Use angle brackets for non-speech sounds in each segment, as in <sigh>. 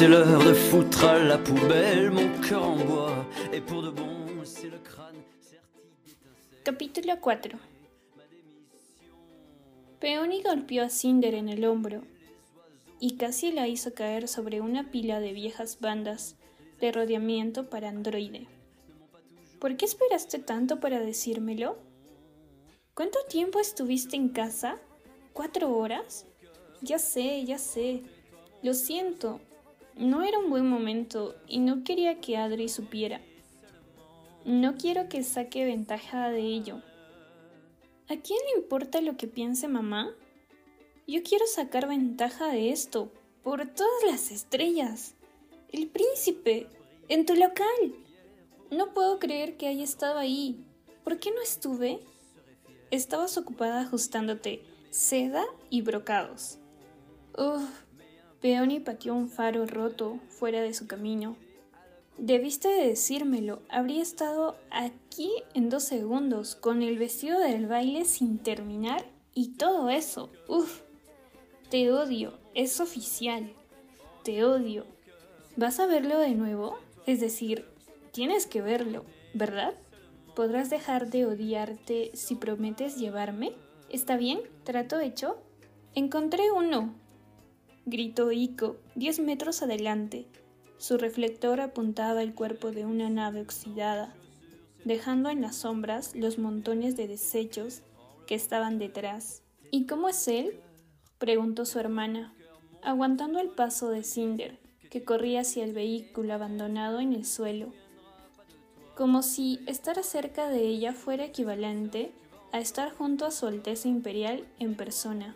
de la en bois. De bon, Capítulo 4 Peony golpeó a Cinder en el hombro y casi la hizo caer sobre una pila de viejas bandas de rodeamiento para androide. ¿Por qué esperaste tanto para decírmelo? ¿Cuánto tiempo estuviste en casa? ¿Cuatro horas? Ya sé, ya sé. Lo siento. No era un buen momento y no quería que Adri supiera. No quiero que saque ventaja de ello. ¿A quién le importa lo que piense mamá? Yo quiero sacar ventaja de esto, por todas las estrellas. El príncipe, en tu local. No puedo creer que haya estado ahí. ¿Por qué no estuve? Estabas ocupada ajustándote seda y brocados. Uf, Peony pateó un faro roto fuera de su camino. Debiste de decírmelo, habría estado aquí en dos segundos, con el vestido del baile sin terminar y todo eso. Uf, te odio, es oficial. Te odio. ¿Vas a verlo de nuevo? Es decir, tienes que verlo, ¿verdad? ¿Podrás dejar de odiarte si prometes llevarme? ¿Está bien? ¿Trato hecho? Encontré uno. Gritó Ico, diez metros adelante. Su reflector apuntaba el cuerpo de una nave oxidada, dejando en las sombras los montones de desechos que estaban detrás. ¿Y cómo es él? preguntó su hermana, aguantando el paso de Cinder, que corría hacia el vehículo abandonado en el suelo, como si estar cerca de ella fuera equivalente a estar junto a su Alteza Imperial en persona.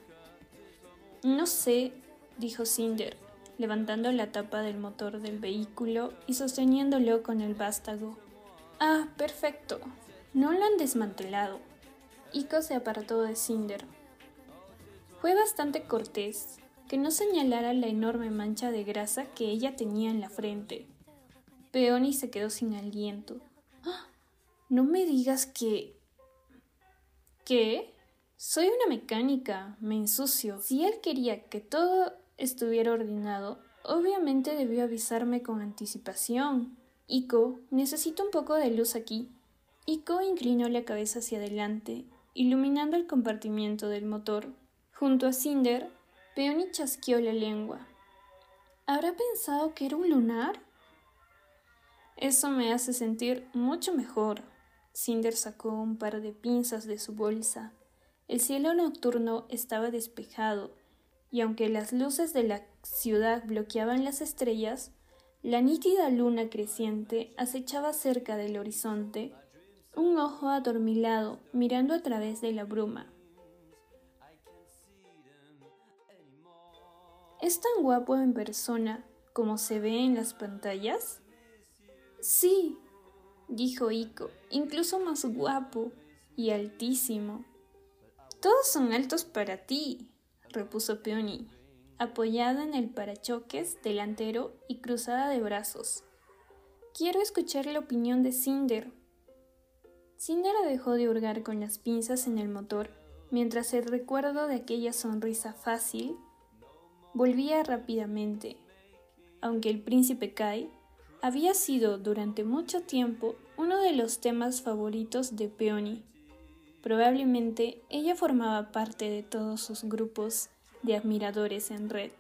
No sé, dijo Cinder, levantando la tapa del motor del vehículo y sosteniéndolo con el vástago. Ah, perfecto. No lo han desmantelado. Ico se apartó de Cinder, fue bastante cortés que no señalara la enorme mancha de grasa que ella tenía en la frente. Peony se quedó sin aliento. ¡Ah! No me digas que... ¿Qué? Soy una mecánica, me ensucio. Si él quería que todo estuviera ordenado, obviamente debió avisarme con anticipación. Ico, necesito un poco de luz aquí. Ico inclinó la cabeza hacia adelante, iluminando el compartimiento del motor. Junto a Cinder, Peony chasqueó la lengua. ¿Habrá pensado que era un lunar? Eso me hace sentir mucho mejor. Cinder sacó un par de pinzas de su bolsa. El cielo nocturno estaba despejado, y aunque las luces de la ciudad bloqueaban las estrellas, la nítida luna creciente acechaba cerca del horizonte, un ojo adormilado mirando a través de la bruma. ¿Es tan guapo en persona como se ve en las pantallas? Sí, dijo Ico, incluso más guapo y altísimo. Todos son altos para ti, repuso Peony, apoyada en el parachoques delantero y cruzada de brazos. Quiero escuchar la opinión de Cinder. Cinder dejó de hurgar con las pinzas en el motor mientras el recuerdo de aquella sonrisa fácil volvía rápidamente. Aunque el príncipe Kai había sido durante mucho tiempo uno de los temas favoritos de Peony. Probablemente ella formaba parte de todos sus grupos de admiradores en red.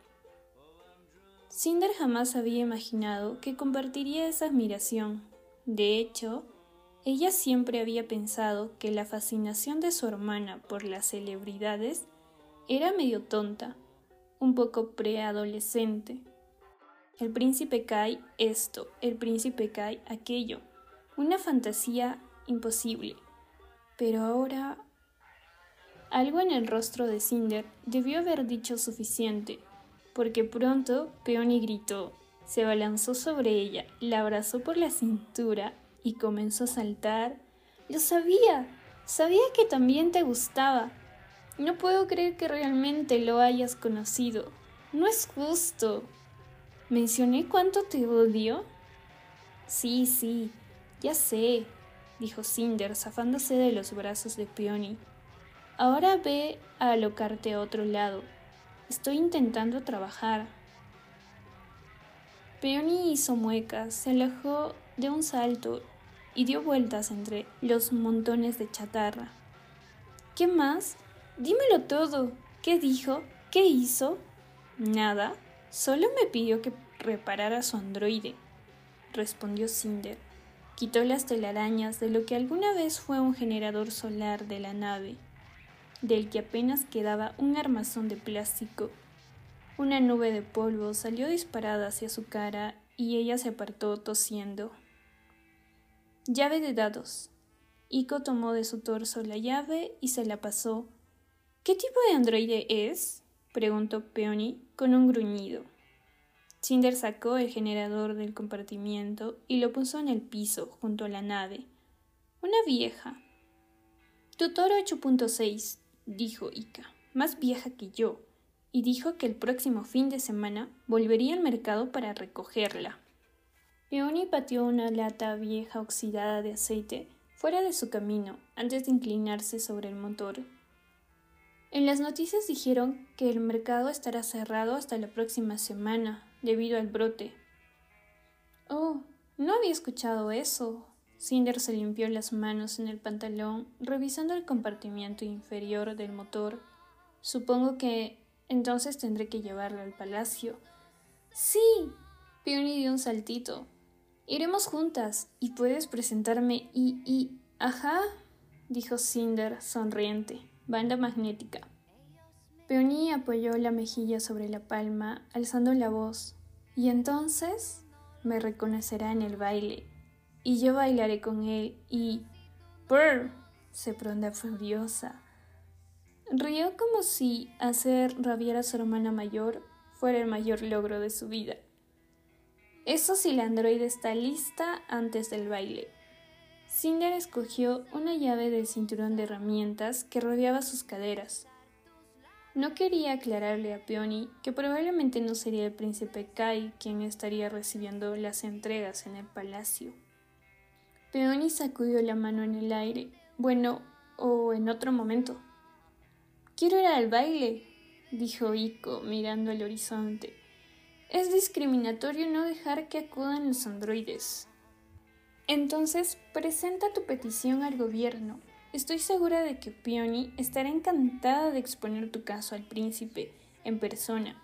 Cinder jamás había imaginado que compartiría esa admiración. De hecho, ella siempre había pensado que la fascinación de su hermana por las celebridades era medio tonta un poco preadolescente. El príncipe Kai esto, el príncipe Kai aquello. Una fantasía imposible. Pero ahora... Algo en el rostro de Cinder debió haber dicho suficiente, porque pronto Peony gritó, se abalanzó sobre ella, la abrazó por la cintura y comenzó a saltar. Lo sabía, sabía que también te gustaba. No puedo creer que realmente lo hayas conocido. No es justo. ¿Mencioné cuánto te odio? Sí, sí, ya sé, dijo Cinder, zafándose de los brazos de Peony. Ahora ve a alocarte a otro lado. Estoy intentando trabajar. Peony hizo muecas, se alejó de un salto y dio vueltas entre los montones de chatarra. ¿Qué más? Dímelo todo. ¿Qué dijo? ¿Qué hizo? Nada. Solo me pidió que reparara su androide, respondió Cinder. Quitó las telarañas de lo que alguna vez fue un generador solar de la nave, del que apenas quedaba un armazón de plástico. Una nube de polvo salió disparada hacia su cara y ella se apartó tosiendo. Llave de dados. Ico tomó de su torso la llave y se la pasó. ¿Qué tipo de androide es? preguntó Peony con un gruñido. Cinder sacó el generador del compartimiento y lo puso en el piso junto a la nave. Una vieja. Tutor 8.6, dijo Ika, más vieja que yo, y dijo que el próximo fin de semana volvería al mercado para recogerla. Peony pateó una lata vieja oxidada de aceite fuera de su camino antes de inclinarse sobre el motor en las noticias dijeron que el mercado estará cerrado hasta la próxima semana debido al brote. Oh, no había escuchado eso. Cinder se limpió las manos en el pantalón, revisando el compartimiento inferior del motor. Supongo que entonces tendré que llevarlo al palacio. Sí. Peony dio un saltito. Iremos juntas y puedes presentarme y... y... Ajá, dijo Cinder, sonriente banda magnética. Peony apoyó la mejilla sobre la palma, alzando la voz, y entonces me reconocerá en el baile, y yo bailaré con él, y... ¡Brr! se pronda furiosa. Rió como si hacer rabiar a su hermana mayor fuera el mayor logro de su vida. Eso si la androide está lista antes del baile. Cinder escogió una llave del cinturón de herramientas que rodeaba sus caderas. No quería aclararle a Peony que probablemente no sería el príncipe Kai quien estaría recibiendo las entregas en el palacio. Peony sacudió la mano en el aire. Bueno, o en otro momento. Quiero ir al baile, dijo Ico mirando al horizonte. Es discriminatorio no dejar que acudan los androides. Entonces, presenta tu petición al gobierno. Estoy segura de que Peony estará encantada de exponer tu caso al príncipe en persona,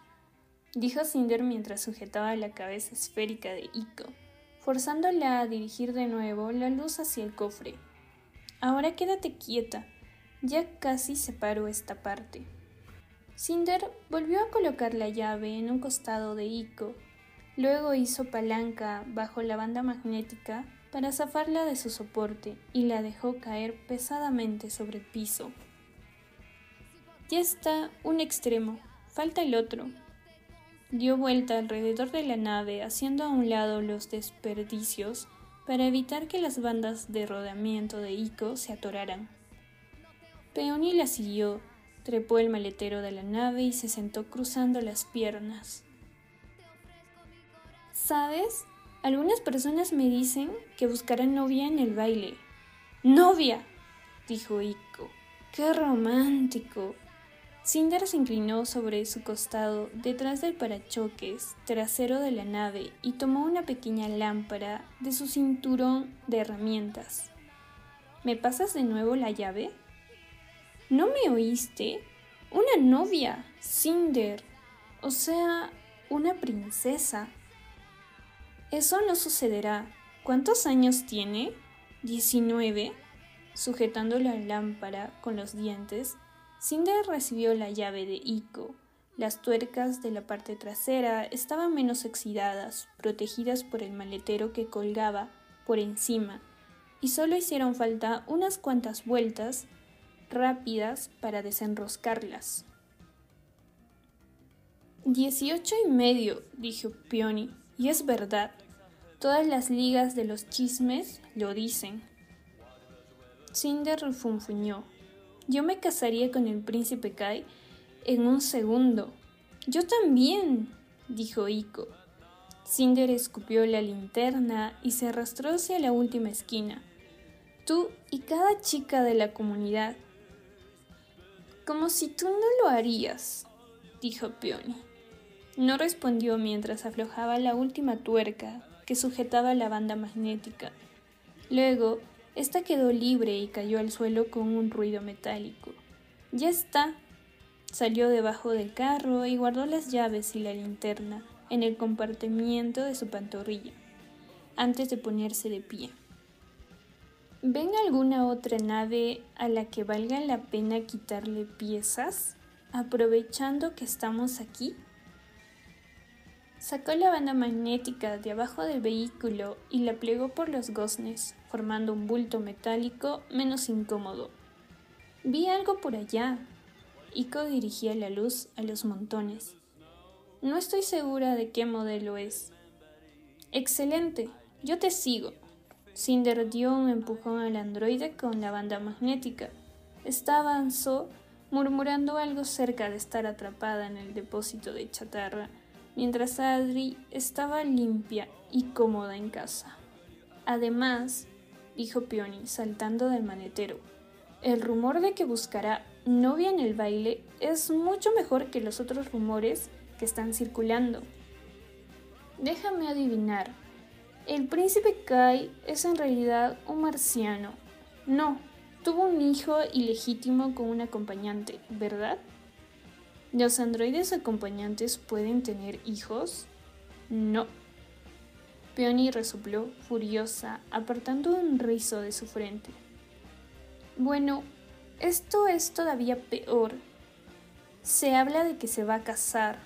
dijo Cinder mientras sujetaba la cabeza esférica de Ico, forzándola a dirigir de nuevo la luz hacia el cofre. Ahora quédate quieta, ya casi separo esta parte. Cinder volvió a colocar la llave en un costado de Ico, luego hizo palanca bajo la banda magnética para zafarla de su soporte y la dejó caer pesadamente sobre el piso. Ya está un extremo, falta el otro. Dio vuelta alrededor de la nave, haciendo a un lado los desperdicios para evitar que las bandas de rodeamiento de Ico se atoraran. Peony la siguió, trepó el maletero de la nave y se sentó cruzando las piernas. ¿Sabes? Algunas personas me dicen que buscarán novia en el baile. ¡Novia! dijo Ico. ¡Qué romántico! Cinder se inclinó sobre su costado detrás del parachoques trasero de la nave y tomó una pequeña lámpara de su cinturón de herramientas. ¿Me pasas de nuevo la llave? ¿No me oíste? Una novia, Cinder. O sea, una princesa. Eso no sucederá. ¿Cuántos años tiene? Diecinueve. Sujetando la lámpara con los dientes, Cinder recibió la llave de Ico. Las tuercas de la parte trasera estaban menos oxidadas, protegidas por el maletero que colgaba por encima, y solo hicieron falta unas cuantas vueltas rápidas para desenroscarlas. Dieciocho y medio, dijo Peony. Y es verdad, todas las ligas de los chismes lo dicen. Cinder refunfuñó. Yo me casaría con el príncipe Kai en un segundo. Yo también, dijo Ico. Cinder escupió la linterna y se arrastró hacia la última esquina. Tú y cada chica de la comunidad. Como si tú no lo harías, dijo Peony. No respondió mientras aflojaba la última tuerca que sujetaba la banda magnética. Luego, ésta quedó libre y cayó al suelo con un ruido metálico. Ya está. Salió debajo del carro y guardó las llaves y la linterna en el compartimiento de su pantorrilla, antes de ponerse de pie. ¿Ven alguna otra nave a la que valga la pena quitarle piezas, aprovechando que estamos aquí? Sacó la banda magnética de abajo del vehículo y la plegó por los goznes, formando un bulto metálico menos incómodo. Vi algo por allá. Ico dirigía la luz a los montones. No estoy segura de qué modelo es. Excelente, yo te sigo. Cinder dio un empujón al androide con la banda magnética. Esta avanzó, murmurando algo cerca de estar atrapada en el depósito de chatarra, mientras Adri estaba limpia y cómoda en casa. Además, dijo Peony, saltando del manetero, el rumor de que buscará novia en el baile es mucho mejor que los otros rumores que están circulando. Déjame adivinar, el príncipe Kai es en realidad un marciano. No, tuvo un hijo ilegítimo con un acompañante, ¿verdad? ¿Los androides acompañantes pueden tener hijos? No. Peony resopló, furiosa, apartando un rizo de su frente. Bueno, esto es todavía peor. Se habla de que se va a casar.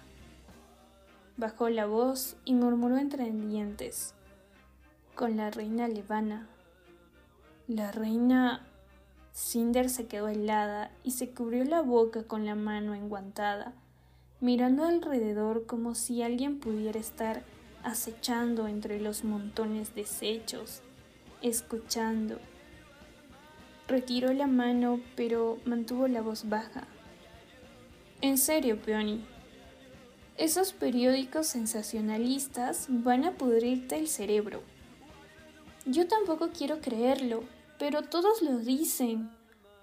Bajó la voz y murmuró entre dientes con la reina Levana. La reina Cinder se quedó helada y se cubrió la boca con la mano enguantada, mirando alrededor como si alguien pudiera estar acechando entre los montones deshechos, escuchando. Retiró la mano, pero mantuvo la voz baja. En serio, Peony. Esos periódicos sensacionalistas van a pudrirte el cerebro. Yo tampoco quiero creerlo, pero todos lo dicen.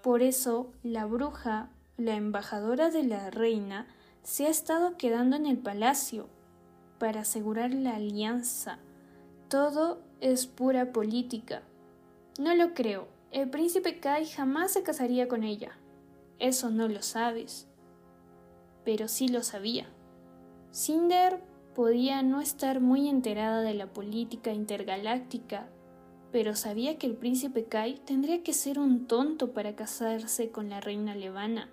Por eso la bruja, la embajadora de la reina, se ha estado quedando en el palacio para asegurar la alianza. Todo es pura política. No lo creo. El príncipe Kai jamás se casaría con ella. Eso no lo sabes. Pero sí lo sabía. Cinder podía no estar muy enterada de la política intergaláctica pero sabía que el príncipe Kai tendría que ser un tonto para casarse con la reina Levana.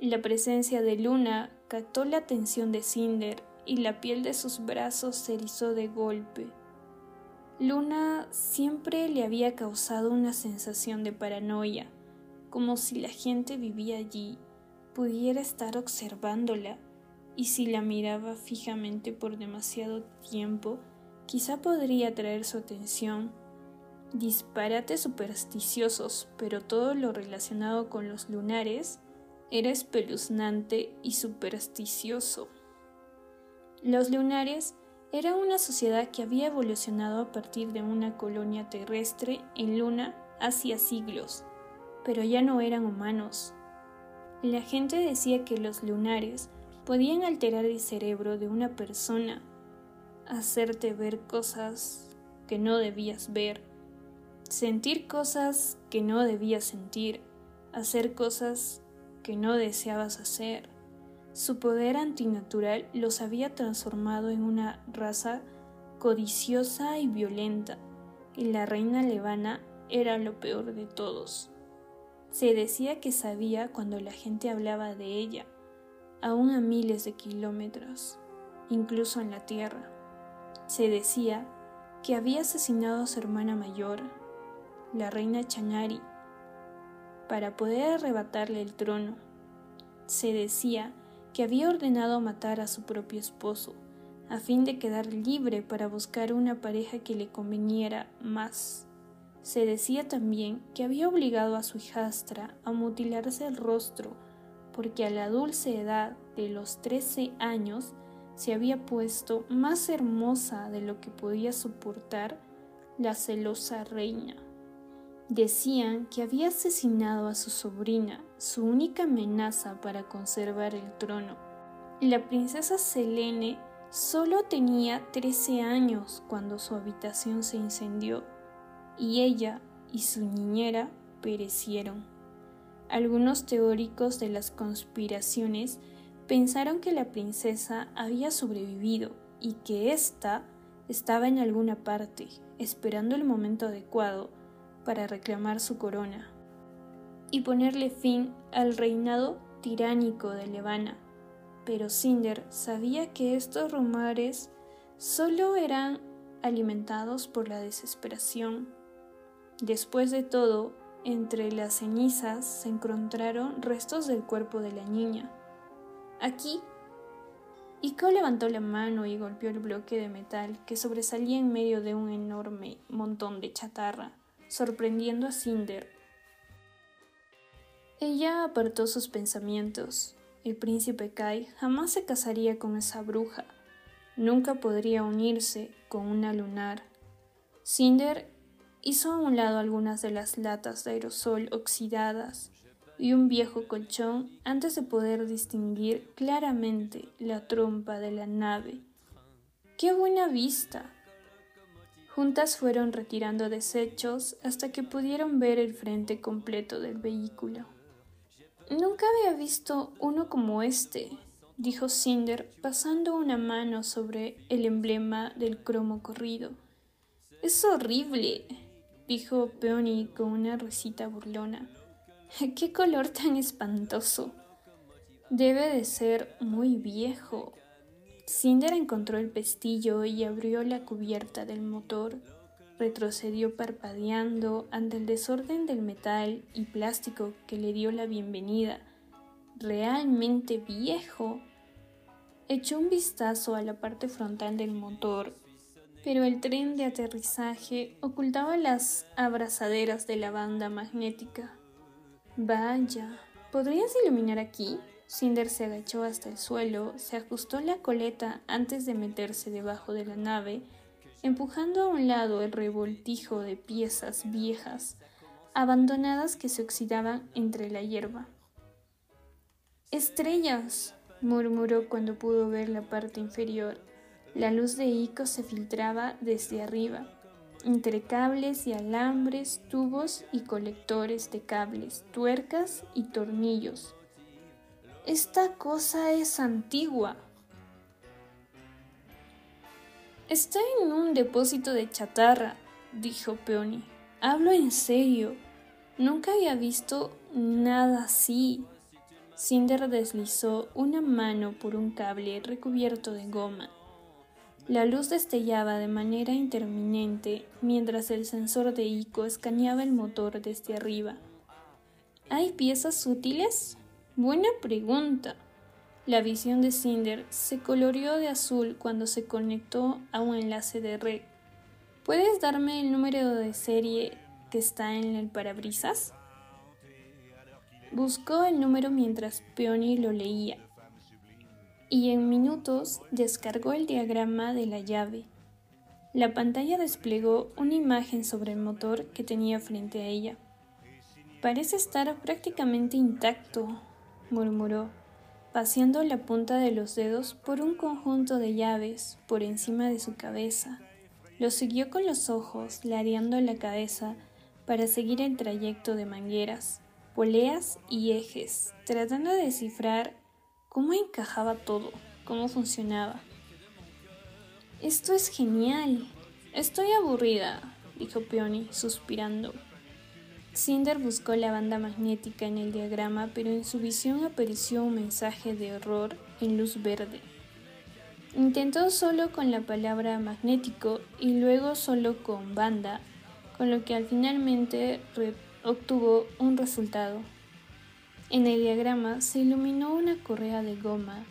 La presencia de Luna captó la atención de Cinder y la piel de sus brazos se erizó de golpe. Luna siempre le había causado una sensación de paranoia, como si la gente vivía allí, pudiera estar observándola, y si la miraba fijamente por demasiado tiempo, quizá podría atraer su atención disparates supersticiosos, pero todo lo relacionado con los lunares era espeluznante y supersticioso. Los lunares era una sociedad que había evolucionado a partir de una colonia terrestre en Luna hacía siglos, pero ya no eran humanos. La gente decía que los lunares podían alterar el cerebro de una persona, hacerte ver cosas que no debías ver, sentir cosas que no debías sentir, hacer cosas que no deseabas hacer. Su poder antinatural los había transformado en una raza codiciosa y violenta, y la reina Levana era lo peor de todos. Se decía que sabía cuando la gente hablaba de ella, aún a miles de kilómetros, incluso en la tierra. Se decía que había asesinado a su hermana mayor la reina Chanari, para poder arrebatarle el trono. Se decía que había ordenado matar a su propio esposo, a fin de quedar libre para buscar una pareja que le conveniera más. Se decía también que había obligado a su hijastra a mutilarse el rostro, porque a la dulce edad de los trece años se había puesto más hermosa de lo que podía soportar la celosa reina. Decían que había asesinado a su sobrina, su única amenaza para conservar el trono, La princesa Selene solo tenía 13 años cuando su habitación se incendió y ella y su niñera perecieron. Algunos teóricos de las conspiraciones pensaron que la princesa había sobrevivido y que ésta estaba en alguna parte, esperando el momento adecuado para reclamar su corona y ponerle fin al reinado tiránico de Levana. Pero Cinder sabía que estos rumores solo eran alimentados por la desesperación. Después de todo, entre las cenizas se encontraron restos del cuerpo de la niña. Aquí, Iko levantó la mano y golpeó el bloque de metal que sobresalía en medio de un enorme montón de chatarra, sorprendiendo a Cinder ella apartó sus pensamientos. El príncipe Kai jamás se casaría con esa bruja. Nunca podría unirse con una lunar. Cinder hizo a un lado algunas de las latas de aerosol oxidadas y un viejo colchón antes de poder distinguir claramente la trompa de la nave. ¡Qué buena vista! Juntas fueron retirando desechos hasta que pudieron ver el frente completo del vehículo. Nunca había visto uno como este, dijo Cinder, pasando una mano sobre el emblema del cromo corrido. Es horrible, dijo Peony con una risita burlona. <laughs> ¡Qué color tan espantoso! Debe de ser muy viejo. Cinder encontró el pestillo y abrió la cubierta del motor retrocedió parpadeando ante el desorden del metal y plástico que le dio la bienvenida. Realmente viejo. Echó un vistazo a la parte frontal del motor, pero el tren de aterrizaje ocultaba las abrazaderas de la banda magnética. Vaya, ¿podrías iluminar aquí? Cinder se agachó hasta el suelo, se ajustó la coleta antes de meterse debajo de la nave empujando a un lado el revoltijo de piezas viejas, abandonadas que se oxidaban entre la hierba. Estrellas, murmuró cuando pudo ver la parte inferior. La luz de Ico se filtraba desde arriba, entre cables y alambres, tubos y colectores de cables, tuercas y tornillos. Esta cosa es antigua, Está en un depósito de chatarra, dijo Peony. Hablo en serio. Nunca había visto nada así. Cinder deslizó una mano por un cable recubierto de goma. La luz destellaba de manera interminente mientras el sensor de Ico escaneaba el motor desde arriba. ¿Hay piezas útiles? Buena pregunta. La visión de Cinder se coloreó de azul cuando se conectó a un enlace de red. ¿Puedes darme el número de serie que está en el parabrisas? Buscó el número mientras Peony lo leía y en minutos descargó el diagrama de la llave. La pantalla desplegó una imagen sobre el motor que tenía frente a ella. Parece estar prácticamente intacto, murmuró paseando la punta de los dedos por un conjunto de llaves por encima de su cabeza. Lo siguió con los ojos, ladeando la cabeza para seguir el trayecto de mangueras, poleas y ejes, tratando de descifrar cómo encajaba todo, cómo funcionaba. Esto es genial. Estoy aburrida, dijo Peony, suspirando. Cinder buscó la banda magnética en el diagrama, pero en su visión apareció un mensaje de error en luz verde. Intentó solo con la palabra magnético y luego solo con banda, con lo que al finalmente obtuvo un resultado. En el diagrama se iluminó una correa de goma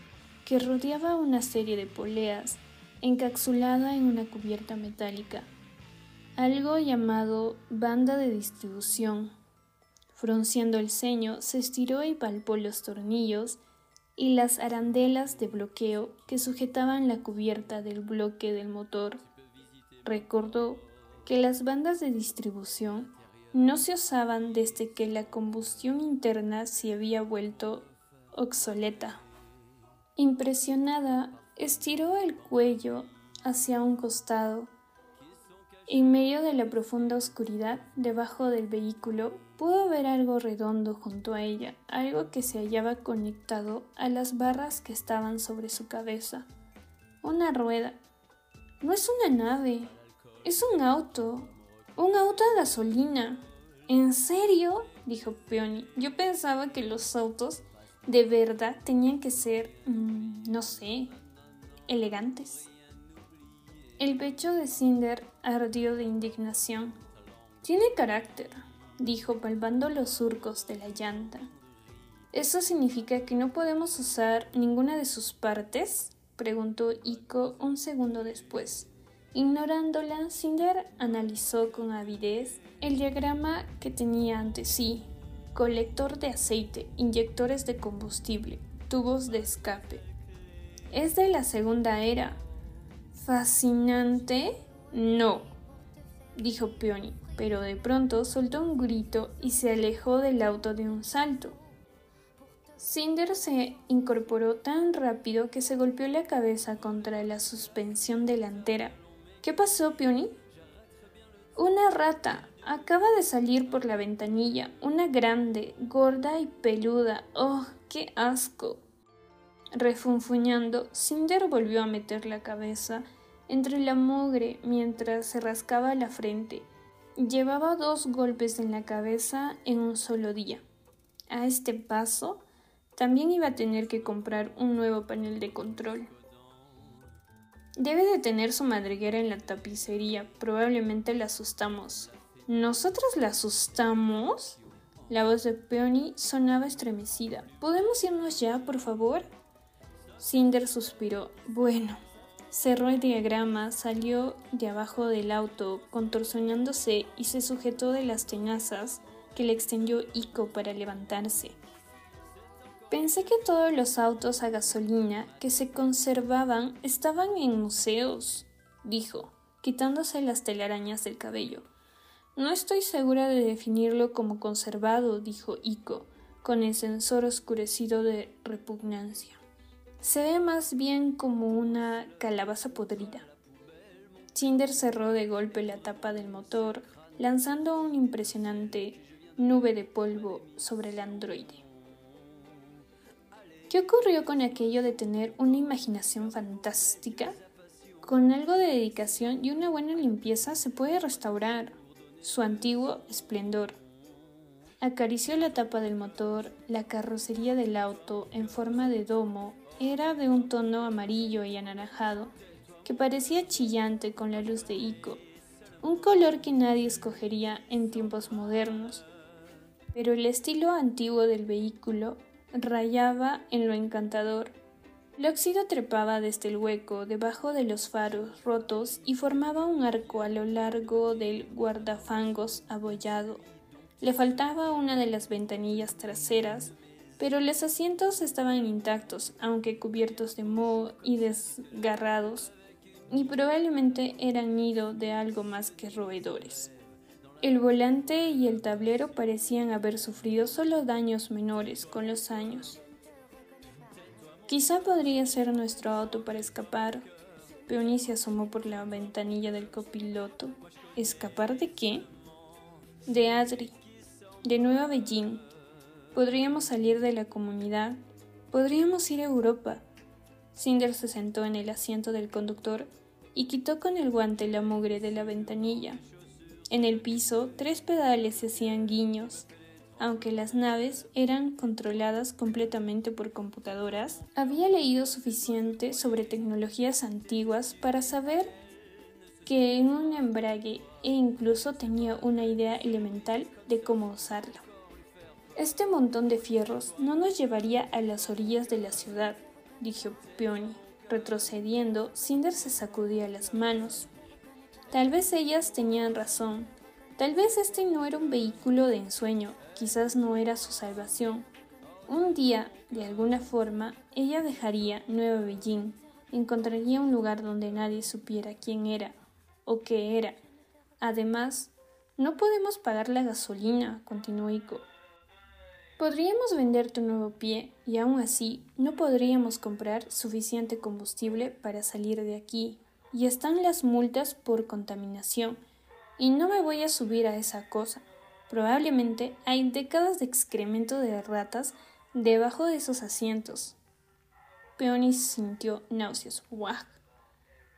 que rodeaba una serie de poleas encapsulada en una cubierta metálica algo llamado banda de distribución. Frunciendo el ceño, se estiró y palpó los tornillos y las arandelas de bloqueo que sujetaban la cubierta del bloque del motor. Recordó que las bandas de distribución no se usaban desde que la combustión interna se había vuelto obsoleta. Impresionada, estiró el cuello hacia un costado. En medio de la profunda oscuridad, debajo del vehículo, pudo ver algo redondo junto a ella, algo que se hallaba conectado a las barras que estaban sobre su cabeza. Una rueda. No es una nave, es un auto. Un auto a gasolina. ¿En serio? dijo Peony. Yo pensaba que los autos de verdad tenían que ser, mm, no sé, elegantes. El pecho de Cinder ardió de indignación. Tiene carácter, dijo palpando los surcos de la llanta. ¿Eso significa que no podemos usar ninguna de sus partes? preguntó Iko un segundo después. Ignorándola, Cinder analizó con avidez el diagrama que tenía ante sí. Colector de aceite, inyectores de combustible, tubos de escape. Es de la segunda era. ¿Fascinante? No, dijo Peony, pero de pronto soltó un grito y se alejó del auto de un salto. Cinder se incorporó tan rápido que se golpeó la cabeza contra la suspensión delantera. ¿Qué pasó, Peony? Una rata. Acaba de salir por la ventanilla. Una grande, gorda y peluda. ¡Oh, qué asco! Refunfuñando, Cinder volvió a meter la cabeza entre la mugre mientras se rascaba la frente. Llevaba dos golpes en la cabeza en un solo día. A este paso, también iba a tener que comprar un nuevo panel de control. Debe de tener su madriguera en la tapicería. Probablemente la asustamos. ¿Nosotros la asustamos? La voz de Peony sonaba estremecida. ¿Podemos irnos ya, por favor? Cinder suspiró. Bueno. Cerró el diagrama, salió de abajo del auto, contorsionándose y se sujetó de las tenazas que le extendió Ico para levantarse. Pensé que todos los autos a gasolina que se conservaban estaban en museos, dijo, quitándose las telarañas del cabello. No estoy segura de definirlo como conservado, dijo Ico, con el sensor oscurecido de repugnancia. Se ve más bien como una calabaza podrida. Cinder cerró de golpe la tapa del motor, lanzando una impresionante nube de polvo sobre el androide. ¿Qué ocurrió con aquello de tener una imaginación fantástica? Con algo de dedicación y una buena limpieza se puede restaurar su antiguo esplendor. Acarició la tapa del motor, la carrocería del auto en forma de domo era de un tono amarillo y anaranjado que parecía chillante con la luz de Ico, un color que nadie escogería en tiempos modernos. Pero el estilo antiguo del vehículo rayaba en lo encantador. El óxido trepaba desde el hueco debajo de los faros rotos y formaba un arco a lo largo del guardafangos abollado. Le faltaba una de las ventanillas traseras, pero los asientos estaban intactos, aunque cubiertos de moho y desgarrados, y probablemente eran nido de algo más que roedores. El volante y el tablero parecían haber sufrido solo daños menores con los años. Quizá podría ser nuestro auto para escapar. Peony se asomó por la ventanilla del copiloto. ¿Escapar de qué? De Adri, de Nueva Beijing. Podríamos salir de la comunidad. Podríamos ir a Europa. Cinder se sentó en el asiento del conductor y quitó con el guante la mugre de la ventanilla. En el piso, tres pedales se hacían guiños. Aunque las naves eran controladas completamente por computadoras, había leído suficiente sobre tecnologías antiguas para saber que en un embrague e incluso tenía una idea elemental de cómo usarlo. Este montón de fierros no nos llevaría a las orillas de la ciudad, dijo Peony. Retrocediendo, Cinder se sacudía las manos. Tal vez ellas tenían razón. Tal vez este no era un vehículo de ensueño, quizás no era su salvación. Un día, de alguna forma, ella dejaría Nueva Beijing, encontraría un lugar donde nadie supiera quién era o qué era. Además, no podemos pagar la gasolina, continuó Iko. Podríamos vender tu nuevo pie y aún así no podríamos comprar suficiente combustible para salir de aquí. Y están las multas por contaminación. Y no me voy a subir a esa cosa. Probablemente hay décadas de excremento de ratas debajo de esos asientos. Peony sintió náuseas. ¡Wah!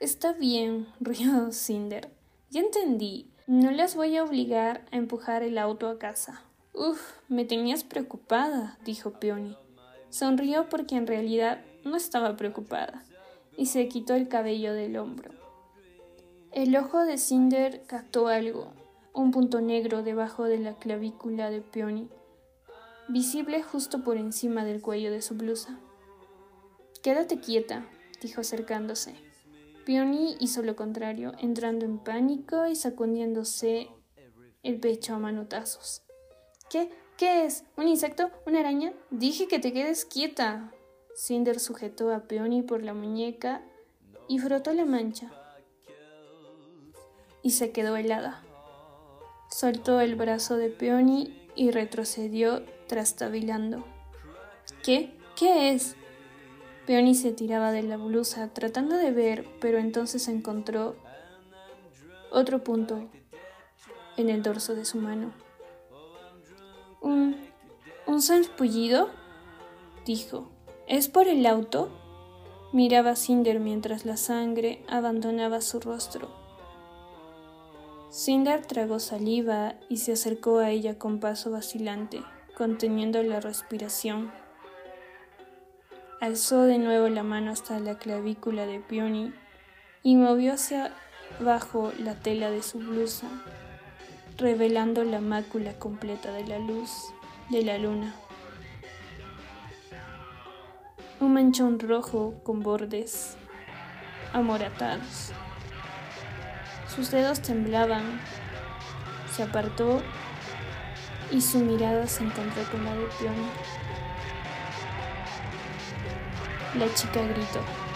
Está bien, <laughs> rió Cinder. Ya entendí. No las voy a obligar a empujar el auto a casa. Uf, me tenías preocupada, dijo Peony. Sonrió porque en realidad no estaba preocupada y se quitó el cabello del hombro. El ojo de Cinder captó algo, un punto negro debajo de la clavícula de Peony, visible justo por encima del cuello de su blusa. Quédate quieta, dijo acercándose. Peony hizo lo contrario, entrando en pánico y sacudiéndose el pecho a manotazos. ¿Qué? ¿Qué es? ¿Un insecto? ¿Una araña? Dije que te quedes quieta. Cinder sujetó a Peony por la muñeca y frotó la mancha. Y se quedó helada. Soltó el brazo de Peony y retrocedió trastabilando. ¿Qué? ¿Qué es? Peony se tiraba de la blusa tratando de ver, pero entonces encontró otro punto en el dorso de su mano. ¿Un, un salpullido? dijo. ¿Es por el auto? Miraba Cinder mientras la sangre abandonaba su rostro. Cinder tragó saliva y se acercó a ella con paso vacilante, conteniendo la respiración. Alzó de nuevo la mano hasta la clavícula de Peony y movió hacia abajo la tela de su blusa revelando la mácula completa de la luz de la luna. Un manchón rojo con bordes amoratados. Sus dedos temblaban, se apartó y su mirada se encontró con la de Peony. La chica gritó.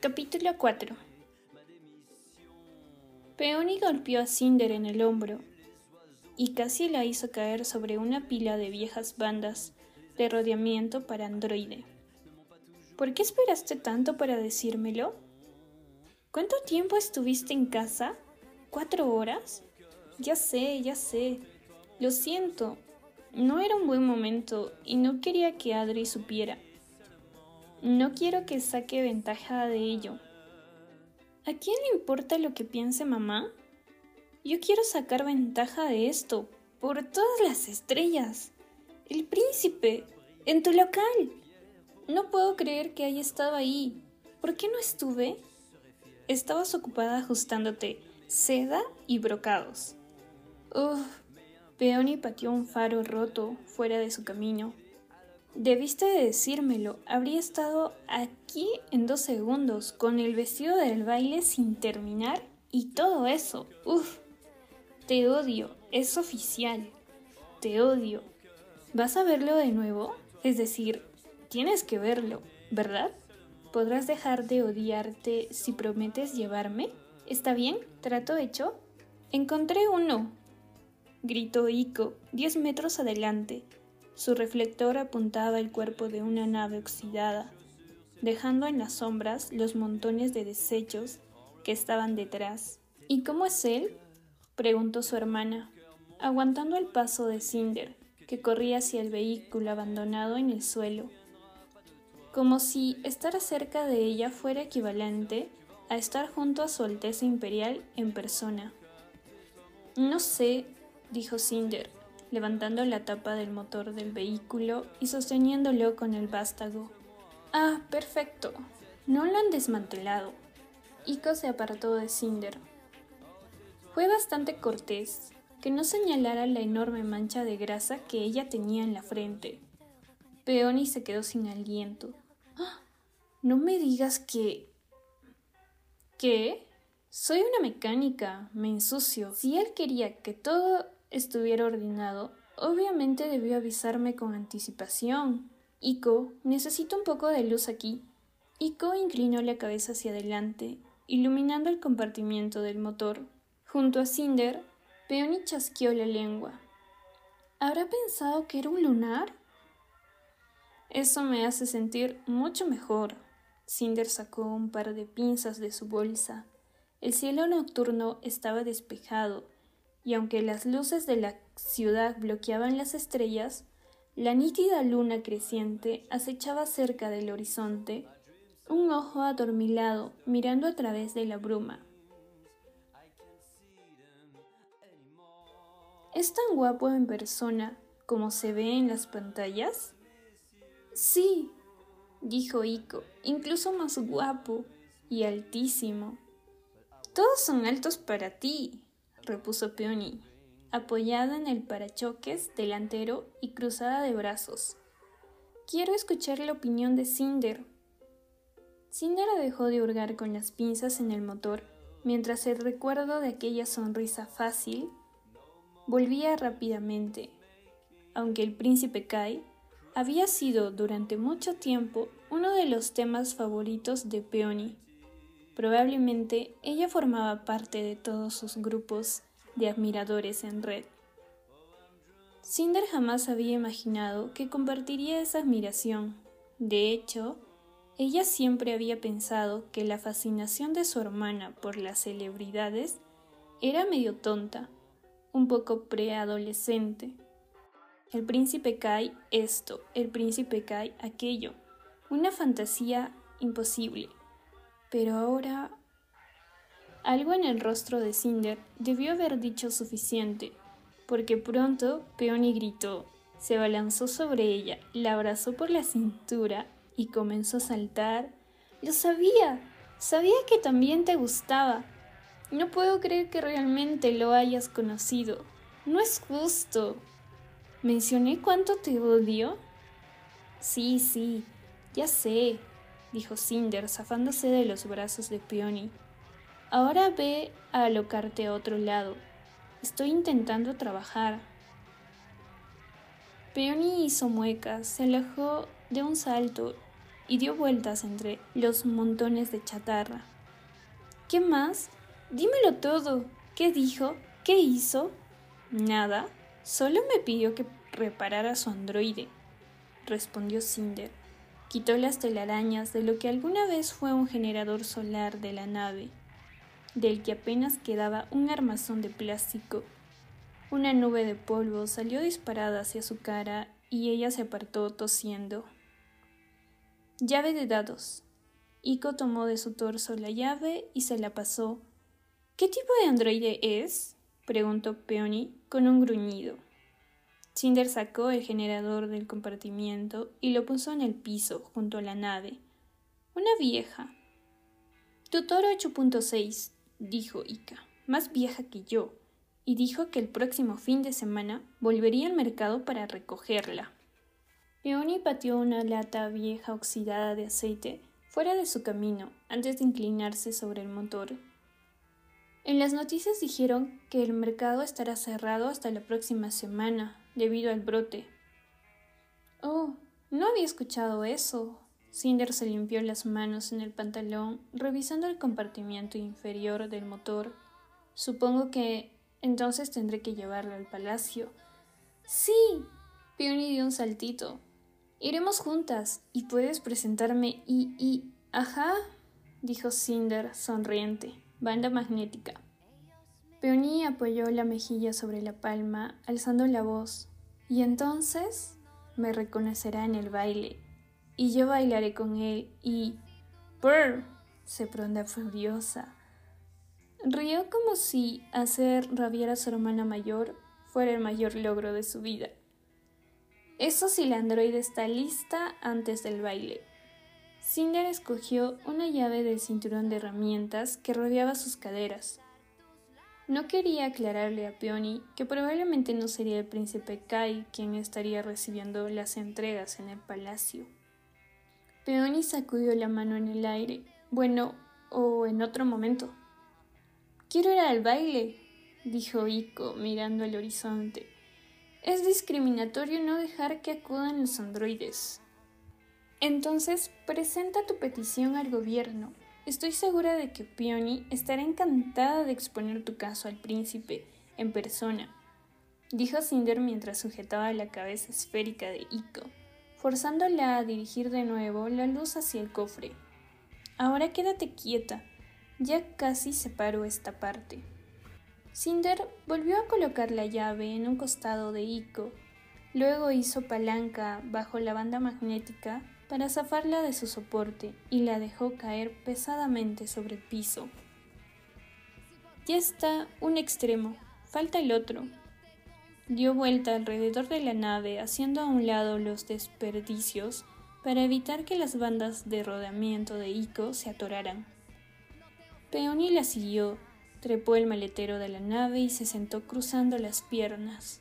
Capítulo 4 Peony golpeó a Cinder en el hombro y casi la hizo caer sobre una pila de viejas bandas de rodeamiento para androide. ¿Por qué esperaste tanto para decírmelo? ¿Cuánto tiempo estuviste en casa? ¿Cuatro horas? Ya sé, ya sé. Lo siento, no era un buen momento y no quería que Adri supiera. No quiero que saque ventaja de ello. ¿A quién le importa lo que piense mamá? Yo quiero sacar ventaja de esto, por todas las estrellas. El príncipe, en tu local. No puedo creer que haya estado ahí. ¿Por qué no estuve? Estabas ocupada ajustándote seda y brocados. Uf, Peony pateó un faro roto fuera de su camino. Debiste de decírmelo, habría estado aquí en dos segundos, con el vestido del baile sin terminar y todo eso. Uf, te odio, es oficial. Te odio. ¿Vas a verlo de nuevo? Es decir, tienes que verlo, ¿verdad? ¿Podrás dejar de odiarte si prometes llevarme? ¿Está bien? ¿Trato hecho? Encontré uno, gritó Ico, diez metros adelante. Su reflector apuntaba el cuerpo de una nave oxidada, dejando en las sombras los montones de desechos que estaban detrás. ¿Y cómo es él? preguntó su hermana, aguantando el paso de Cinder, que corría hacia el vehículo abandonado en el suelo, como si estar cerca de ella fuera equivalente a estar junto a su Alteza Imperial en persona. No sé, dijo Cinder, levantando la tapa del motor del vehículo y sosteniéndolo con el vástago. Ah, perfecto. No lo han desmantelado. Ico se apartó de Cinder. Fue bastante cortés que no señalara la enorme mancha de grasa que ella tenía en la frente. Peony se quedó sin aliento. ¡Ah! No me digas que... ¿Qué? Soy una mecánica, me ensucio. Si él quería que todo estuviera ordenado, obviamente debió avisarme con anticipación. Ico, necesito un poco de luz aquí. Ico inclinó la cabeza hacia adelante, iluminando el compartimiento del motor. Junto a Cinder, Peony chasqueó la lengua. ¿Habrá pensado que era un lunar? Eso me hace sentir mucho mejor. Cinder sacó un par de pinzas de su bolsa. El cielo nocturno estaba despejado, y aunque las luces de la ciudad bloqueaban las estrellas, la nítida luna creciente acechaba cerca del horizonte, un ojo adormilado mirando a través de la bruma. ¿Es tan guapo en persona como se ve en las pantallas? Sí, dijo Ico, incluso más guapo y altísimo. Todos son altos para ti, repuso Peony apoyada en el parachoques delantero y cruzada de brazos. Quiero escuchar la opinión de Cinder. Cinder dejó de hurgar con las pinzas en el motor mientras el recuerdo de aquella sonrisa fácil volvía rápidamente. Aunque el príncipe Kai había sido durante mucho tiempo uno de los temas favoritos de Peony. Probablemente ella formaba parte de todos sus grupos de admiradores en red. Cinder jamás había imaginado que compartiría esa admiración. De hecho, ella siempre había pensado que la fascinación de su hermana por las celebridades era medio tonta, un poco preadolescente. El príncipe Kai esto, el príncipe Kai aquello, una fantasía imposible. Pero ahora algo en el rostro de Cinder debió haber dicho suficiente, porque pronto Peony gritó, se abalanzó sobre ella, la abrazó por la cintura y comenzó a saltar. Lo sabía, sabía que también te gustaba. No puedo creer que realmente lo hayas conocido. No es justo. ¿Mencioné cuánto te odio? Sí, sí, ya sé, dijo Cinder, zafándose de los brazos de Peony. Ahora ve a alocarte a otro lado. Estoy intentando trabajar. Peony hizo muecas, se alejó de un salto y dio vueltas entre los montones de chatarra. ¿Qué más? Dímelo todo. ¿Qué dijo? ¿Qué hizo? Nada. Solo me pidió que reparara su androide, respondió Cinder. Quitó las telarañas de lo que alguna vez fue un generador solar de la nave del que apenas quedaba un armazón de plástico. Una nube de polvo salió disparada hacia su cara y ella se apartó tosiendo. Llave de dados. Ico tomó de su torso la llave y se la pasó. ¿Qué tipo de androide es? preguntó Peony con un gruñido. Cinder sacó el generador del compartimiento y lo puso en el piso junto a la nave. Una vieja. Tutor 8.6, dijo Ika, más vieja que yo, y dijo que el próximo fin de semana volvería al mercado para recogerla. Peony pateó una lata vieja oxidada de aceite fuera de su camino antes de inclinarse sobre el motor. En las noticias dijeron que el mercado estará cerrado hasta la próxima semana debido al brote. Oh, no había escuchado eso, Cinder se limpió las manos en el pantalón, revisando el compartimiento inferior del motor. Supongo que entonces tendré que llevarlo al palacio. Sí. Peony dio un saltito. Iremos juntas y puedes presentarme y y. Ajá, dijo Cinder, sonriente. Banda magnética. Peony apoyó la mejilla sobre la palma, alzando la voz. Y entonces me reconocerá en el baile y yo bailaré con él y... ¡Brr! se pronda furiosa. Rió como si hacer rabiar a su hermana mayor fuera el mayor logro de su vida. Eso si la androide está lista antes del baile. Cinder escogió una llave del cinturón de herramientas que rodeaba sus caderas. No quería aclararle a Peony que probablemente no sería el príncipe Kai quien estaría recibiendo las entregas en el palacio. Peony sacudió la mano en el aire. Bueno, o en otro momento. Quiero ir al baile, dijo Iko mirando al horizonte. Es discriminatorio no dejar que acudan los androides. Entonces, presenta tu petición al gobierno, Estoy segura de que Peony estará encantada de exponer tu caso al príncipe en persona, dijo Cinder mientras sujetaba la cabeza esférica de Iko, forzándola a dirigir de nuevo la luz hacia el cofre. Ahora quédate quieta, ya casi separo esta parte. Cinder volvió a colocar la llave en un costado de Iko, luego hizo palanca bajo la banda magnética para zafarla de su soporte y la dejó caer pesadamente sobre el piso. Ya está un extremo, falta el otro. Dio vuelta alrededor de la nave haciendo a un lado los desperdicios para evitar que las bandas de rodeamiento de Ico se atoraran. Peony la siguió, trepó el maletero de la nave y se sentó cruzando las piernas.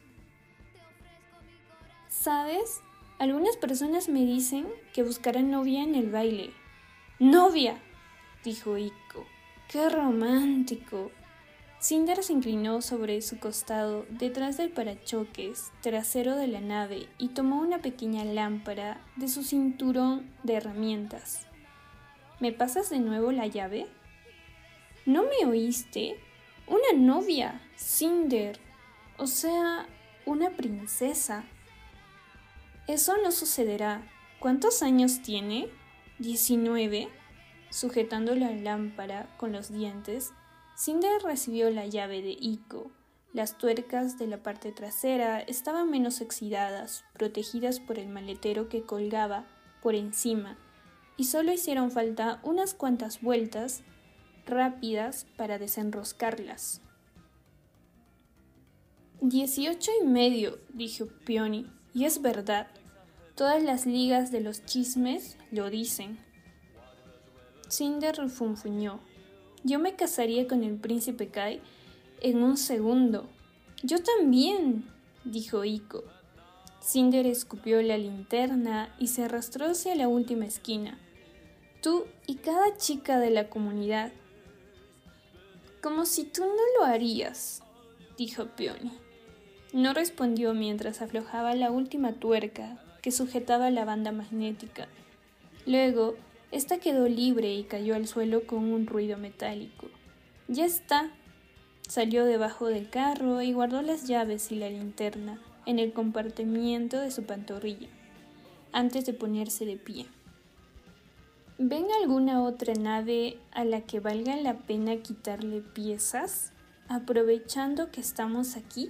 ¿Sabes? Algunas personas me dicen que buscarán novia en el baile. ¡Novia! dijo Iko. ¡Qué romántico! Cinder se inclinó sobre su costado detrás del parachoques trasero de la nave y tomó una pequeña lámpara de su cinturón de herramientas. ¿Me pasas de nuevo la llave? ¿No me oíste? Una novia, Cinder. O sea, una princesa. Eso no sucederá. ¿Cuántos años tiene? Diecinueve. Sujetando la lámpara con los dientes, Cinder recibió la llave de Ico. Las tuercas de la parte trasera estaban menos oxidadas, protegidas por el maletero que colgaba por encima, y solo hicieron falta unas cuantas vueltas rápidas para desenroscarlas. Dieciocho y medio, dijo Peony. Y es verdad, todas las ligas de los chismes lo dicen. Cinder refunfuñó. Yo me casaría con el príncipe Kai en un segundo. Yo también, dijo Iko. Cinder escupió la linterna y se arrastró hacia la última esquina. Tú y cada chica de la comunidad. Como si tú no lo harías, dijo Peony. No respondió mientras aflojaba la última tuerca que sujetaba la banda magnética. Luego, ésta quedó libre y cayó al suelo con un ruido metálico. Ya está. Salió debajo del carro y guardó las llaves y la linterna en el compartimiento de su pantorrilla, antes de ponerse de pie. ¿Ven alguna otra nave a la que valga la pena quitarle piezas, aprovechando que estamos aquí?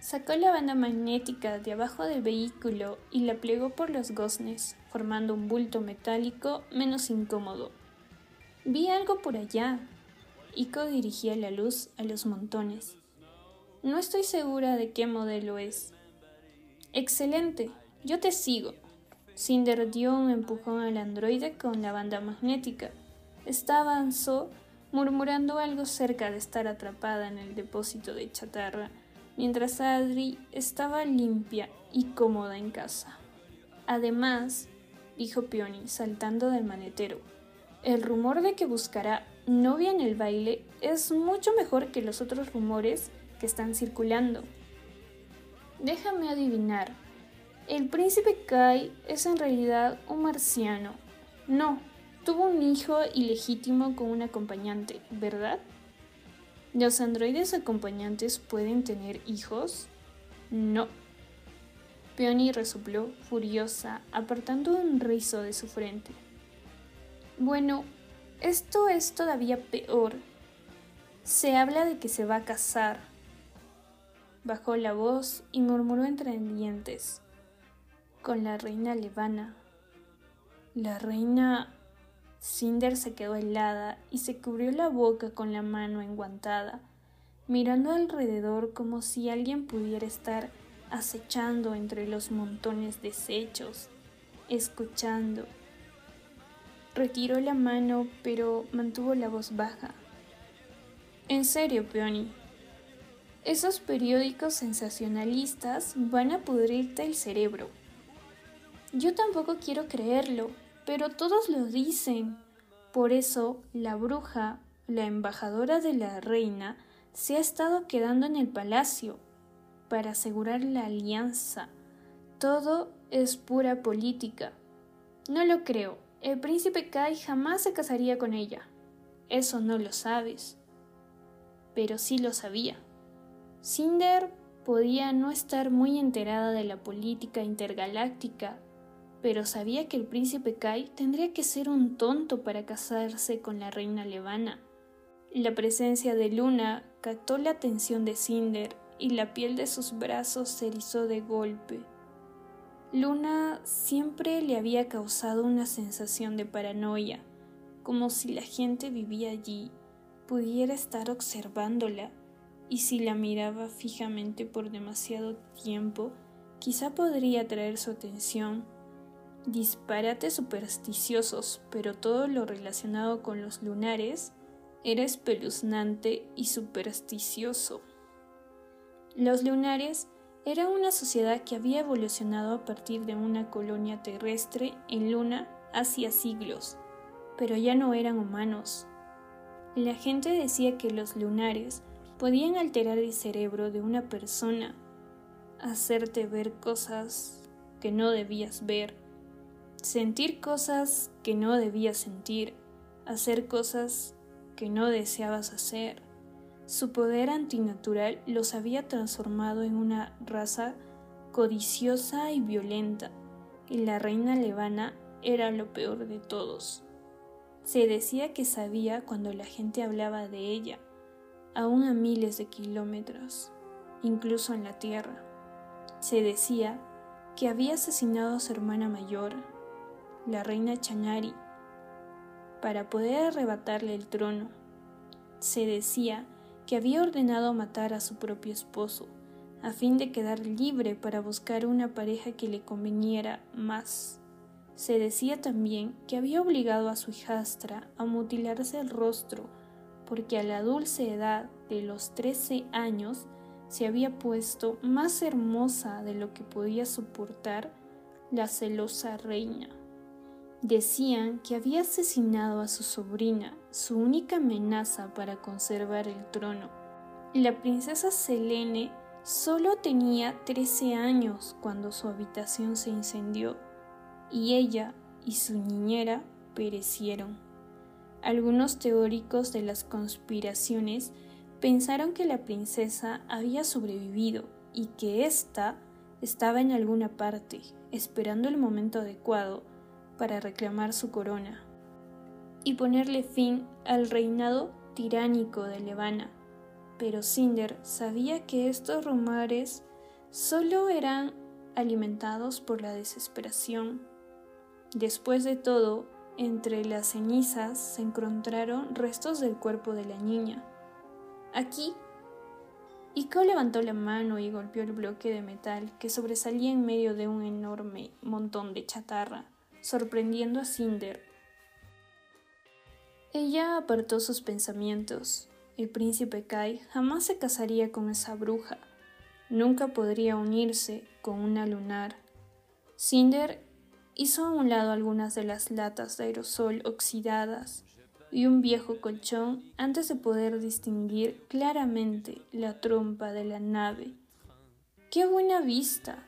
Sacó la banda magnética de abajo del vehículo y la plegó por los goznes, formando un bulto metálico menos incómodo. Vi algo por allá. Ico dirigía la luz a los montones. No estoy segura de qué modelo es. Excelente, yo te sigo. Cinder dio un empujón al androide con la banda magnética. Esta avanzó, murmurando algo cerca de estar atrapada en el depósito de chatarra mientras Adri estaba limpia y cómoda en casa. Además, dijo Peony saltando del manetero, el rumor de que buscará novia en el baile es mucho mejor que los otros rumores que están circulando. Déjame adivinar. El príncipe Kai es en realidad un marciano. No, tuvo un hijo ilegítimo con un acompañante, ¿verdad? ¿Los androides acompañantes pueden tener hijos? No. Peony resopló, furiosa, apartando un rizo de su frente. Bueno, esto es todavía peor. Se habla de que se va a casar. Bajó la voz y murmuró entre dientes. Con la reina Levana. La reina Cinder se quedó helada y se cubrió la boca con la mano enguantada, mirando alrededor como si alguien pudiera estar acechando entre los montones deshechos, escuchando. Retiró la mano, pero mantuvo la voz baja. En serio, Peony. Esos periódicos sensacionalistas van a pudrirte el cerebro. Yo tampoco quiero creerlo, pero todos lo dicen. Por eso, la bruja, la embajadora de la reina, se ha estado quedando en el palacio para asegurar la alianza. Todo es pura política. No lo creo. El príncipe Kai jamás se casaría con ella. Eso no lo sabes. Pero sí lo sabía. Cinder podía no estar muy enterada de la política intergaláctica, pero sabía que el príncipe Kai tendría que ser un tonto para casarse con la reina Levana. La presencia de Luna captó la atención de Cinder y la piel de sus brazos se erizó de golpe. Luna siempre le había causado una sensación de paranoia, como si la gente vivía allí, pudiera estar observándola, y si la miraba fijamente por demasiado tiempo, quizá podría atraer su atención. Disparates supersticiosos, pero todo lo relacionado con los lunares era espeluznante y supersticioso. Los lunares era una sociedad que había evolucionado a partir de una colonia terrestre en Luna hacía siglos, pero ya no eran humanos. La gente decía que los lunares podían alterar el cerebro de una persona, hacerte ver cosas que no debías ver, sentir cosas que no debías sentir, hacer cosas que no deseabas hacer. Su poder antinatural los había transformado en una raza codiciosa y violenta, y la reina Levana era lo peor de todos. Se decía que sabía cuando la gente hablaba de ella, aún a miles de kilómetros, incluso en la tierra. Se decía que había asesinado a su hermana mayor, la reina Chanari, para poder arrebatarle el trono. Se decía que había ordenado matar a su propio esposo, a fin de quedar libre para buscar una pareja que le conveniera más. Se decía también que había obligado a su hijastra a mutilarse el rostro, porque a la dulce edad de los trece años se había puesto más hermosa de lo que podía soportar la celosa reina. Decían que había asesinado a su sobrina, su única amenaza para conservar el trono. La princesa Selene solo tenía 13 años cuando su habitación se incendió y ella y su niñera perecieron. Algunos teóricos de las conspiraciones pensaron que la princesa había sobrevivido y que ésta estaba en alguna parte, esperando el momento adecuado para reclamar su corona y ponerle fin al reinado tiránico de Levana. Pero Cinder sabía que estos rumores solo eran alimentados por la desesperación. Después de todo, entre las cenizas se encontraron restos del cuerpo de la niña. Aquí, Iko levantó la mano y golpeó el bloque de metal que sobresalía en medio de un enorme montón de chatarra sorprendiendo a Cinder. Ella apartó sus pensamientos. El príncipe Kai jamás se casaría con esa bruja. Nunca podría unirse con una lunar. Cinder hizo a un lado algunas de las latas de aerosol oxidadas y un viejo colchón antes de poder distinguir claramente la trompa de la nave. ¡Qué buena vista!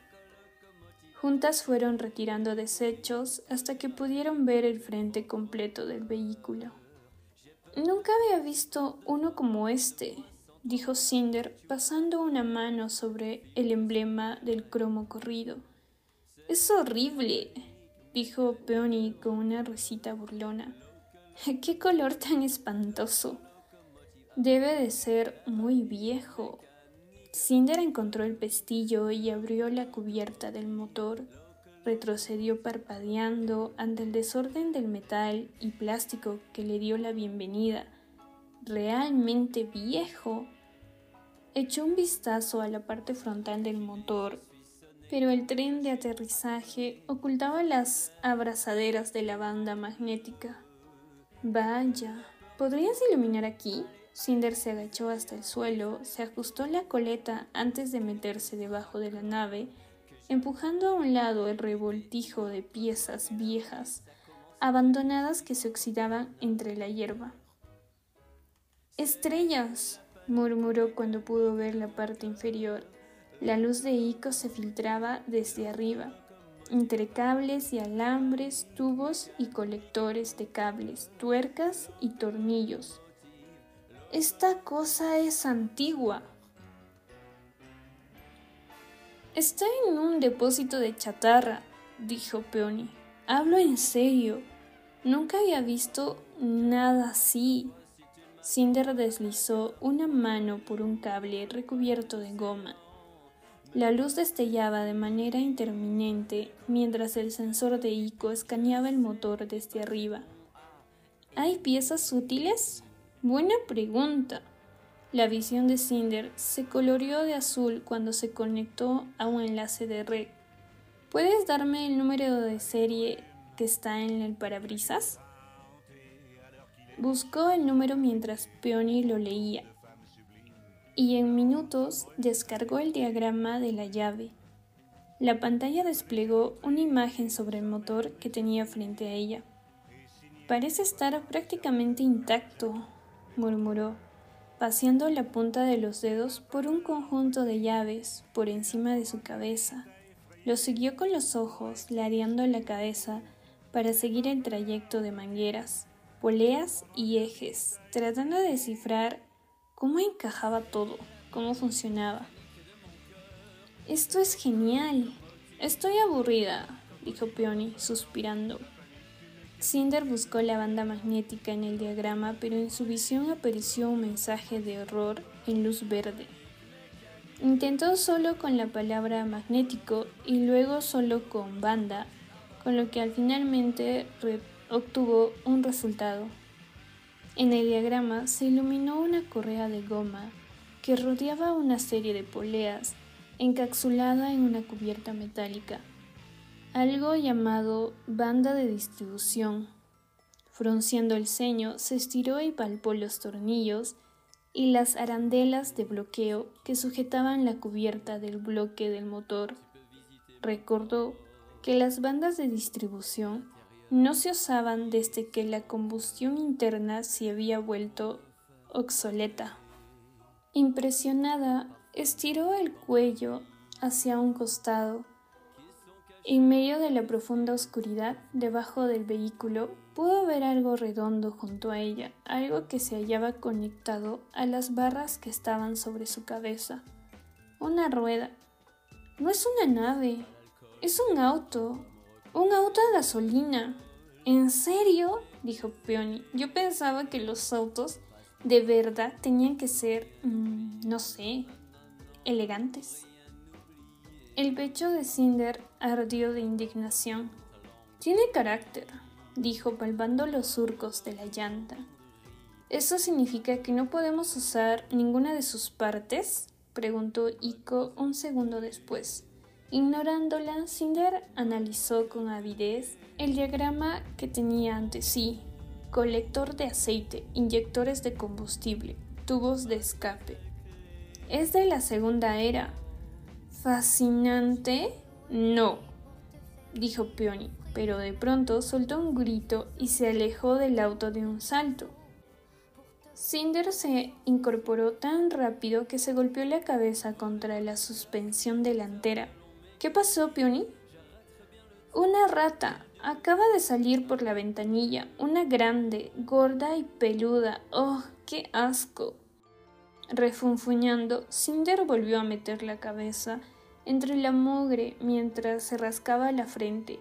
Juntas fueron retirando desechos hasta que pudieron ver el frente completo del vehículo. Nunca había visto uno como este, dijo Cinder pasando una mano sobre el emblema del cromo corrido. Es horrible, dijo Peony con una risita burlona. <laughs> ¡Qué color tan espantoso! Debe de ser muy viejo, Cinder encontró el pestillo y abrió la cubierta del motor. Retrocedió parpadeando ante el desorden del metal y plástico que le dio la bienvenida. Realmente viejo. Echó un vistazo a la parte frontal del motor, pero el tren de aterrizaje ocultaba las abrazaderas de la banda magnética. Vaya, ¿podrías iluminar aquí? Cinder se agachó hasta el suelo, se ajustó la coleta antes de meterse debajo de la nave, empujando a un lado el revoltijo de piezas viejas, abandonadas que se oxidaban entre la hierba. Estrellas, murmuró cuando pudo ver la parte inferior. La luz de Ico se filtraba desde arriba, entre cables y alambres, tubos y colectores de cables, tuercas y tornillos. Esta cosa es antigua. Está en un depósito de chatarra, dijo Peony. Hablo en serio. Nunca había visto nada así. Cinder deslizó una mano por un cable recubierto de goma. La luz destellaba de manera interminente mientras el sensor de Ico escaneaba el motor desde arriba. ¿Hay piezas útiles? Buena pregunta. La visión de Cinder se coloreó de azul cuando se conectó a un enlace de red. ¿Puedes darme el número de serie que está en el parabrisas? Buscó el número mientras Peony lo leía y en minutos descargó el diagrama de la llave. La pantalla desplegó una imagen sobre el motor que tenía frente a ella. Parece estar prácticamente intacto, murmuró, paseando la punta de los dedos por un conjunto de llaves por encima de su cabeza. Lo siguió con los ojos, lareando la cabeza para seguir el trayecto de mangueras poleas y ejes, tratando de descifrar cómo encajaba todo, cómo funcionaba. Esto es genial. Estoy aburrida, dijo Peony, suspirando. Cinder buscó la banda magnética en el diagrama, pero en su visión apareció un mensaje de error en luz verde. Intentó solo con la palabra magnético y luego solo con banda, con lo que al finalmente obtuvo un resultado. En el diagrama se iluminó una correa de goma que rodeaba una serie de poleas encapsulada en una cubierta metálica, algo llamado banda de distribución. Frunciendo el ceño, se estiró y palpó los tornillos y las arandelas de bloqueo que sujetaban la cubierta del bloque del motor. Recordó que las bandas de distribución no se usaban desde que la combustión interna se había vuelto obsoleta. Impresionada, estiró el cuello hacia un costado. En medio de la profunda oscuridad, debajo del vehículo, pudo ver algo redondo junto a ella, algo que se hallaba conectado a las barras que estaban sobre su cabeza. Una rueda. No es una nave, es un auto, un auto a gasolina. ¿En serio? dijo Peony. Yo pensaba que los autos de verdad tenían que ser, mm, no sé, elegantes. El pecho de Cinder ardió de indignación. Tiene carácter, dijo palpando los surcos de la llanta. ¿Eso significa que no podemos usar ninguna de sus partes? preguntó Ico un segundo después. Ignorándola, Cinder analizó con avidez el diagrama que tenía ante sí. Colector de aceite, inyectores de combustible, tubos de escape. ¿Es de la segunda era? ¿Fascinante? No, dijo Peony, pero de pronto soltó un grito y se alejó del auto de un salto. Cinder se incorporó tan rápido que se golpeó la cabeza contra la suspensión delantera. ¿Qué pasó, Peony? Una rata. Acaba de salir por la ventanilla. Una grande, gorda y peluda. ¡Oh, qué asco! Refunfuñando, Cinder volvió a meter la cabeza entre la mugre mientras se rascaba la frente.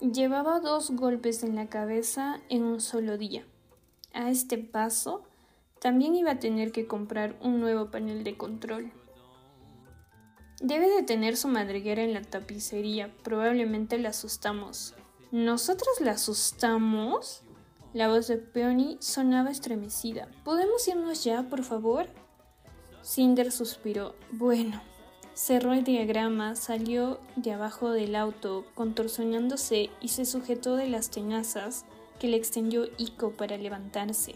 Llevaba dos golpes en la cabeza en un solo día. A este paso, también iba a tener que comprar un nuevo panel de control. Debe de tener su madriguera en la tapicería. Probablemente la asustamos. ¿Nosotros la asustamos? La voz de Peony sonaba estremecida. ¿Podemos irnos ya, por favor? Cinder suspiró. Bueno. Cerró el diagrama, salió de abajo del auto, contorsionándose y se sujetó de las tenazas que le extendió Ico para levantarse.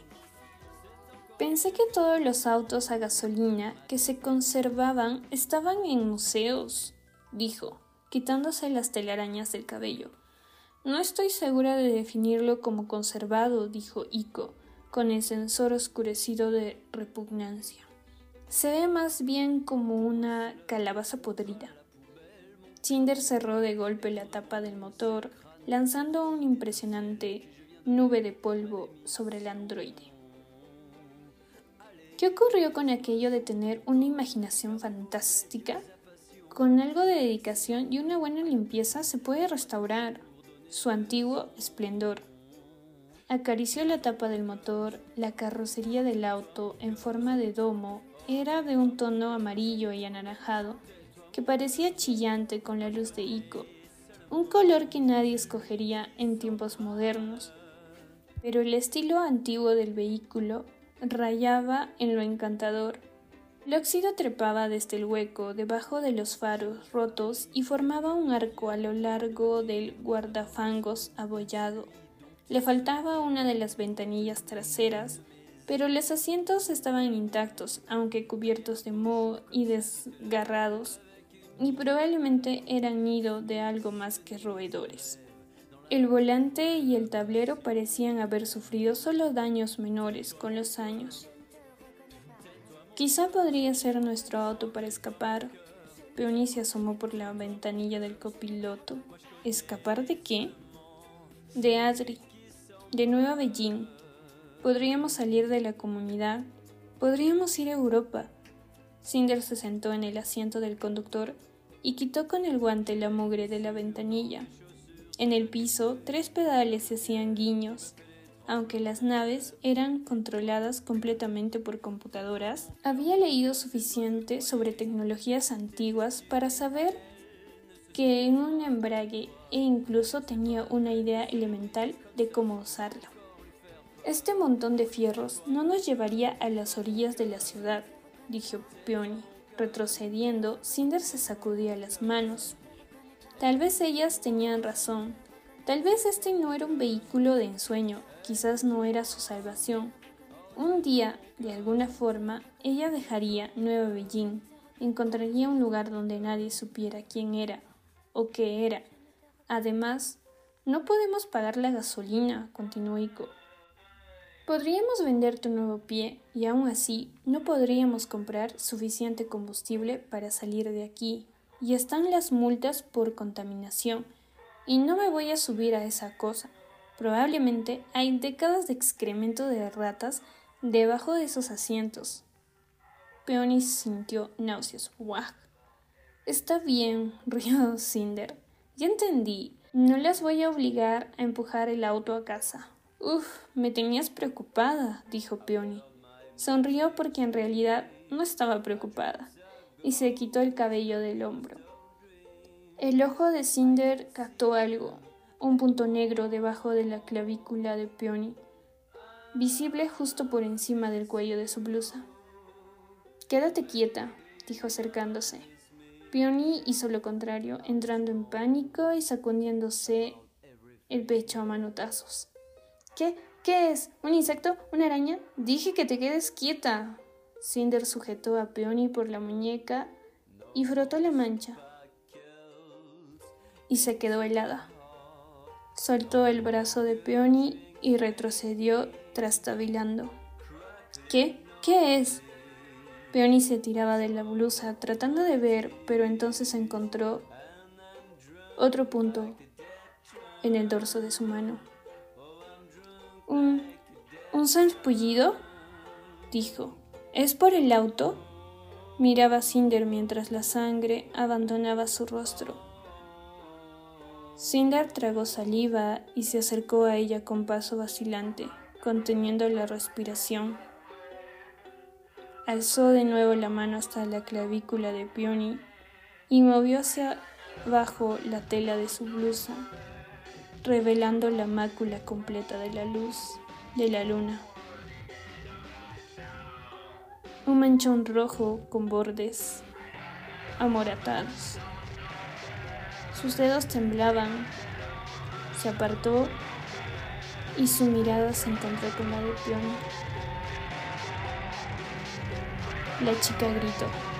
Pensé que todos los autos a gasolina que se conservaban estaban en museos, dijo, quitándose las telarañas del cabello. No estoy segura de definirlo como conservado, dijo Ico, con el sensor oscurecido de repugnancia. Se ve más bien como una calabaza podrida. Cinder cerró de golpe la tapa del motor, lanzando una impresionante nube de polvo sobre el androide. ¿Qué ocurrió con aquello de tener una imaginación fantástica? Con algo de dedicación y una buena limpieza se puede restaurar su antiguo esplendor. Acarició la tapa del motor, la carrocería del auto en forma de domo era de un tono amarillo y anaranjado que parecía chillante con la luz de Ico, un color que nadie escogería en tiempos modernos. Pero el estilo antiguo del vehículo rayaba en lo encantador. El óxido trepaba desde el hueco debajo de los faros rotos y formaba un arco a lo largo del guardafangos abollado. Le faltaba una de las ventanillas traseras, pero los asientos estaban intactos, aunque cubiertos de moho y desgarrados, y probablemente eran nido de algo más que roedores. El volante y el tablero parecían haber sufrido solo daños menores con los años. Quizá podría ser nuestro auto para escapar. Peony se asomó por la ventanilla del copiloto. ¿Escapar de qué? De Adri. De Nueva Beijing. Podríamos salir de la comunidad. Podríamos ir a Europa. Cinder se sentó en el asiento del conductor y quitó con el guante la mugre de la ventanilla. En el piso, tres pedales se hacían guiños. Aunque las naves eran controladas completamente por computadoras, había leído suficiente sobre tecnologías antiguas para saber que en un embrague e incluso tenía una idea elemental de cómo usarlo. Este montón de fierros no nos llevaría a las orillas de la ciudad, dijo Peony. Retrocediendo, Cinder se sacudía las manos. Tal vez ellas tenían razón. Tal vez este no era un vehículo de ensueño, quizás no era su salvación. Un día, de alguna forma, ella dejaría Nueva Beijing, encontraría un lugar donde nadie supiera quién era o qué era. Además, no podemos pagar la gasolina, continuó Iko. Podríamos vender tu nuevo pie y aún así no podríamos comprar suficiente combustible para salir de aquí y están las multas por contaminación. Y no me voy a subir a esa cosa. Probablemente hay décadas de excremento de ratas debajo de esos asientos. Peony sintió náuseas. ¡Wah! Está bien, <laughs> rió Cinder. Ya entendí. No las voy a obligar a empujar el auto a casa. Uf, me tenías preocupada, dijo Peony. Sonrió porque en realidad no estaba preocupada y se quitó el cabello del hombro. El ojo de Cinder captó algo, un punto negro debajo de la clavícula de Peony, visible justo por encima del cuello de su blusa. Quédate quieta, dijo acercándose. Peony hizo lo contrario, entrando en pánico y sacudiéndose el pecho a manotazos. ¿Qué? ¿Qué es? ¿Un insecto? ¿Una araña? Dije que te quedes quieta, Cinder sujetó a Peony por la muñeca y frotó la mancha. Y se quedó helada. Soltó el brazo de Peony y retrocedió trastabilando. ¿Qué? ¿Qué es? Peony se tiraba de la blusa tratando de ver, pero entonces encontró otro punto en el dorso de su mano. Un. un salpullido, dijo. ¿Es por el auto? Miraba Cinder mientras la sangre abandonaba su rostro. Cinder tragó saliva y se acercó a ella con paso vacilante, conteniendo la respiración. Alzó de nuevo la mano hasta la clavícula de Peony y movió hacia abajo la tela de su blusa, revelando la mácula completa de la luz de la luna un manchón rojo con bordes amoratados. Sus dedos temblaban, se apartó y su mirada se encontró con la de Peony. La chica gritó.